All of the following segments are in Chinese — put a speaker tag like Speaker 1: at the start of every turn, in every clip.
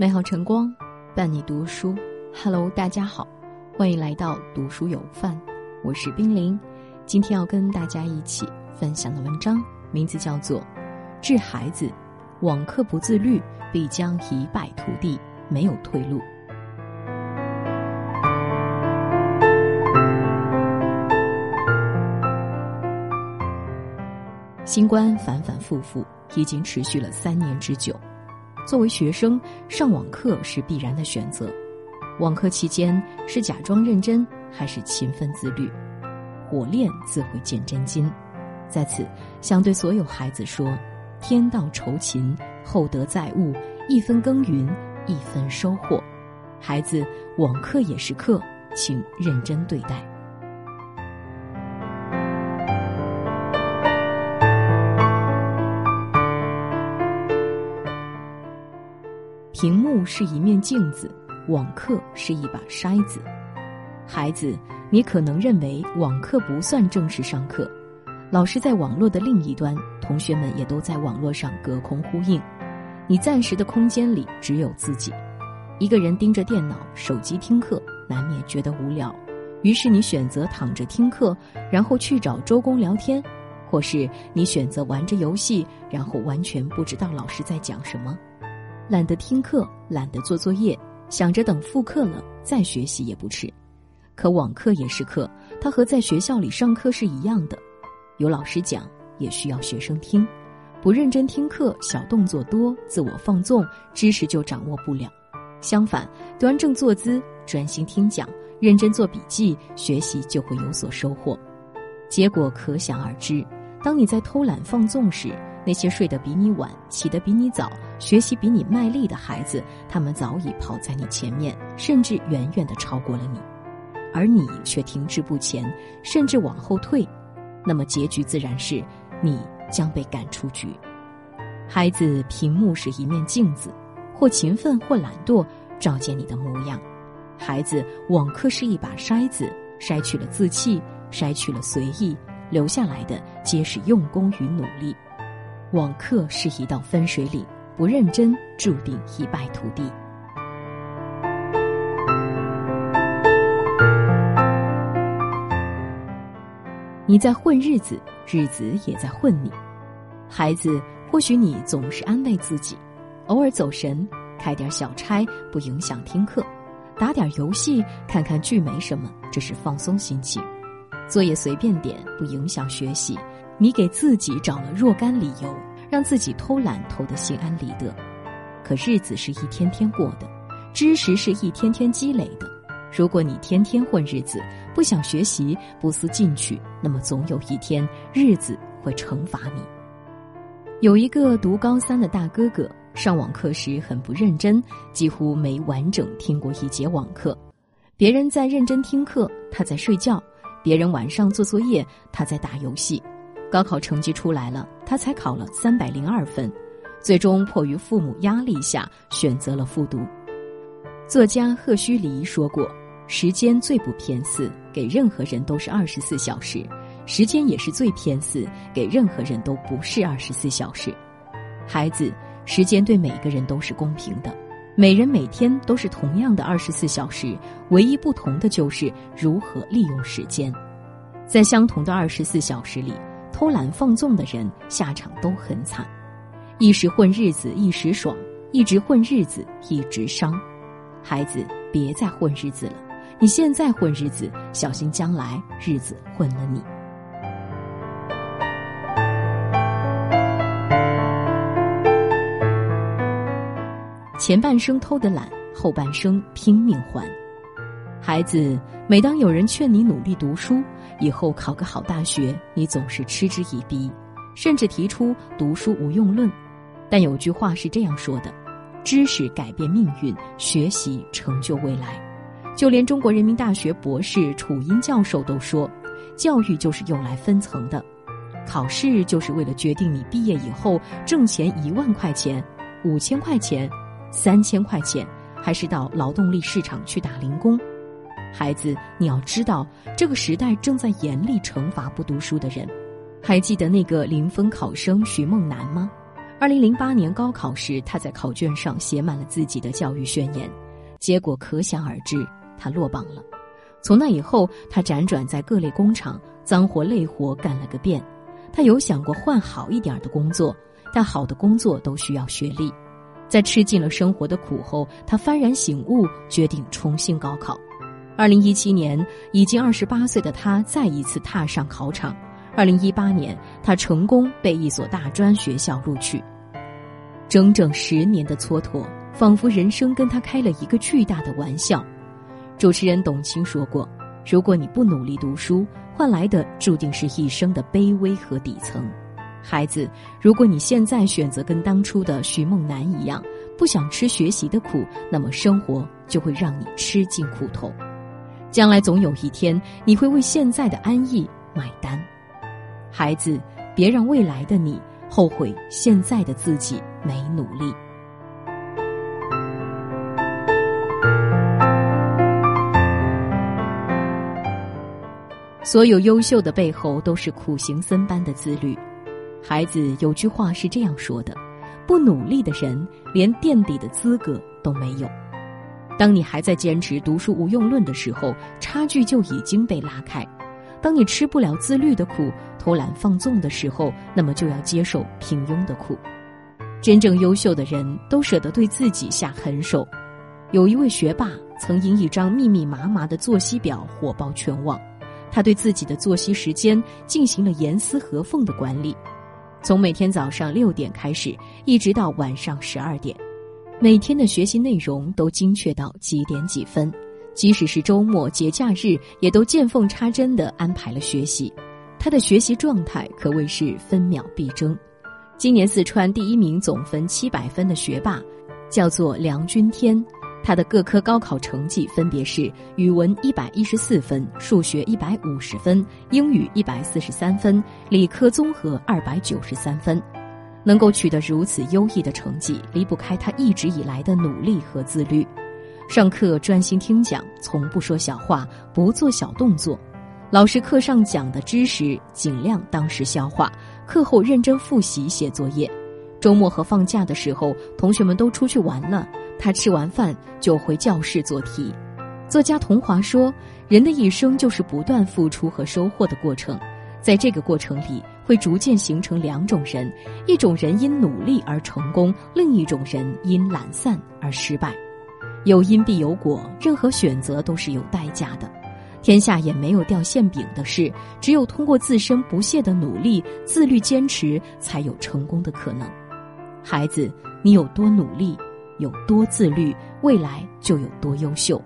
Speaker 1: 美好晨光，伴你读书。Hello，大家好，欢迎来到读书有范，我是冰凌。今天要跟大家一起分享的文章，名字叫做《致孩子：网课不自律，必将一败涂地，没有退路》。新冠反反复复，已经持续了三年之久。作为学生，上网课是必然的选择。网课期间是假装认真，还是勤奋自律？火炼自会见真金。在此，想对所有孩子说：天道酬勤，厚德载物，一分耕耘一分收获。孩子，网课也是课，请认真对待。屏幕是一面镜子，网课是一把筛子。孩子，你可能认为网课不算正式上课，老师在网络的另一端，同学们也都在网络上隔空呼应。你暂时的空间里只有自己，一个人盯着电脑、手机听课，难免觉得无聊。于是你选择躺着听课，然后去找周公聊天，或是你选择玩着游戏，然后完全不知道老师在讲什么。懒得听课，懒得做作业，想着等复课了再学习也不迟。可网课也是课，它和在学校里上课是一样的，有老师讲，也需要学生听。不认真听课，小动作多，自我放纵，知识就掌握不了。相反，端正坐姿，专心听讲，认真做笔记，学习就会有所收获。结果可想而知。当你在偷懒放纵时，那些睡得比你晚、起得比你早、学习比你卖力的孩子，他们早已跑在你前面，甚至远远的超过了你，而你却停滞不前，甚至往后退，那么结局自然是你将被赶出局。孩子，屏幕是一面镜子，或勤奋或懒惰，照见你的模样；孩子，网课是一把筛子，筛去了自弃，筛去了随意，留下来的皆是用功与努力。网课是一道分水岭，不认真注定一败涂地。你在混日子，日子也在混你。孩子，或许你总是安慰自己，偶尔走神，开点小差不影响听课，打点游戏，看看剧没什么，这是放松心情。作业随便点不影响学习。你给自己找了若干理由，让自己偷懒偷得心安理得。可日子是一天天过的，知识是一天天积累的。如果你天天混日子，不想学习，不思进取，那么总有一天日子会惩罚你。有一个读高三的大哥哥，上网课时很不认真，几乎没完整听过一节网课。别人在认真听课，他在睡觉；别人晚上做作业，他在打游戏。高考成绩出来了，他才考了三百零二分，最终迫于父母压力下选择了复读。作家赫胥黎说过：“时间最不偏私，给任何人都是二十四小时；时间也是最偏私，给任何人都不是二十四小时。”孩子，时间对每个人都是公平的，每人每天都是同样的二十四小时，唯一不同的就是如何利用时间。在相同的二十四小时里。偷懒放纵的人下场都很惨，一时混日子一时爽，一直混日子一直伤。孩子，别再混日子了，你现在混日子，小心将来日子混了你。前半生偷的懒，后半生拼命还。孩子，每当有人劝你努力读书，以后考个好大学，你总是嗤之以鼻，甚至提出读书无用论。但有句话是这样说的：“知识改变命运，学习成就未来。”就连中国人民大学博士楚英教授都说：“教育就是用来分层的，考试就是为了决定你毕业以后挣钱一万块钱、五千块钱、三千块钱，还是到劳动力市场去打零工。”孩子，你要知道，这个时代正在严厉惩罚不读书的人。还记得那个零分考生徐梦楠吗？二零零八年高考时，他在考卷上写满了自己的教育宣言，结果可想而知，他落榜了。从那以后，他辗转在各类工厂，脏活累活干了个遍。他有想过换好一点的工作，但好的工作都需要学历。在吃尽了生活的苦后，他幡然醒悟，决定重新高考。二零一七年，已经二十八岁的他再一次踏上考场。二零一八年，他成功被一所大专学校录取。整整十年的蹉跎，仿佛人生跟他开了一个巨大的玩笑。主持人董卿说过：“如果你不努力读书，换来的注定是一生的卑微和底层。孩子，如果你现在选择跟当初的徐梦楠一样，不想吃学习的苦，那么生活就会让你吃尽苦头。将来总有一天，你会为现在的安逸买单。”孩子，别让未来的你后悔现在的自己没努力。所有优秀的背后都是苦行僧般的自律。孩子，有句话是这样说的：不努力的人连垫底的资格都没有。当你还在坚持读书无用论的时候，差距就已经被拉开。当你吃不了自律的苦，偷懒放纵的时候，那么就要接受平庸的苦。真正优秀的人都舍得对自己下狠手。有一位学霸曾因一张密密麻麻的作息表火爆全网，他对自己的作息时间进行了严丝合缝的管理，从每天早上六点开始，一直到晚上十二点，每天的学习内容都精确到几点几分。即使是周末、节假日，也都见缝插针地安排了学习。他的学习状态可谓是分秒必争。今年四川第一名总分七百分的学霸，叫做梁君天。他的各科高考成绩分别是：语文一百一十四分，数学一百五十分，英语一百四十三分，理科综合二百九十三分。能够取得如此优异的成绩，离不开他一直以来的努力和自律。上课专心听讲，从不说小话，不做小动作。老师课上讲的知识，尽量当时消化。课后认真复习写作业。周末和放假的时候，同学们都出去玩了，他吃完饭就回教室做题。作家桐华说：“人的一生就是不断付出和收获的过程，在这个过程里，会逐渐形成两种人：一种人因努力而成功，另一种人因懒散而失败。”有因必有果，任何选择都是有代价的。天下也没有掉馅饼的事，只有通过自身不懈的努力、自律坚持，才有成功的可能。孩子，你有多努力，有多自律，未来就有多优秀。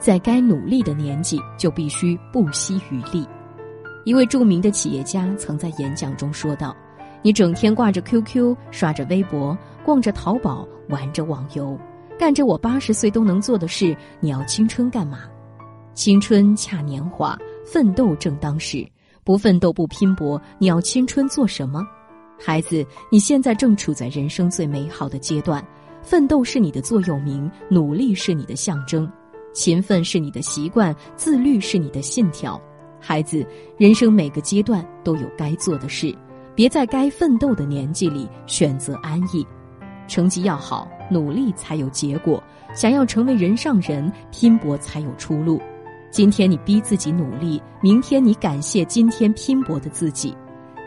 Speaker 1: 在该努力的年纪，就必须不惜余力。一位著名的企业家曾在演讲中说道：“你整天挂着 QQ，刷着微博，逛着淘宝，玩着网游，干着我八十岁都能做的事，你要青春干嘛？青春恰年华，奋斗正当时。不奋斗不拼搏，你要青春做什么？孩子，你现在正处在人生最美好的阶段，奋斗是你的座右铭，努力是你的象征，勤奋是你的习惯，自律是你的信条。”孩子，人生每个阶段都有该做的事，别在该奋斗的年纪里选择安逸。成绩要好，努力才有结果；想要成为人上人，拼搏才有出路。今天你逼自己努力，明天你感谢今天拼搏的自己。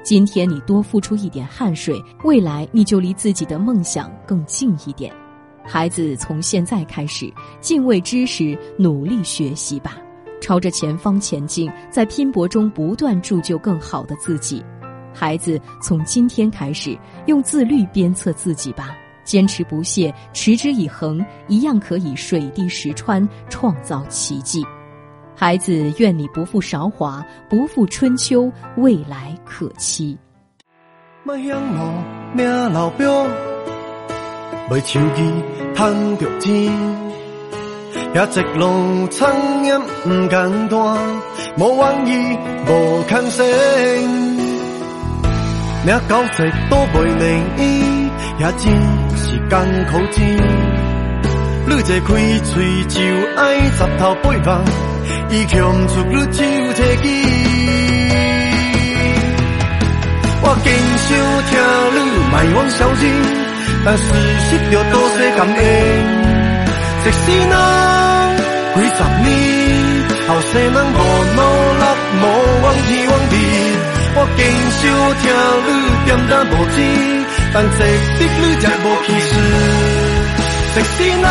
Speaker 1: 今天你多付出一点汗水，未来你就离自己的梦想更近一点。孩子，从现在开始，敬畏知识，努力学习吧。朝着前方前进，在拼搏中不断铸就更好的自己。孩子，从今天开始，用自律鞭策自己吧，坚持不懈，持之以恒，一样可以水滴石穿，创造奇迹。孩子，愿你不负韶华，不负春秋，未来可期。
Speaker 2: 也一路苍烟不简单，无愿意，无抗性。命到这都袂能医，也真是艰苦钱。你这开嘴就爱十头八望，伊却毋出你手提起。我坚想听你卖往消息，但事实着多些感恩。即使那几十年后生人无努力，无往天往地，我坚守听你点答无知，但值得你才无气势。即使咱。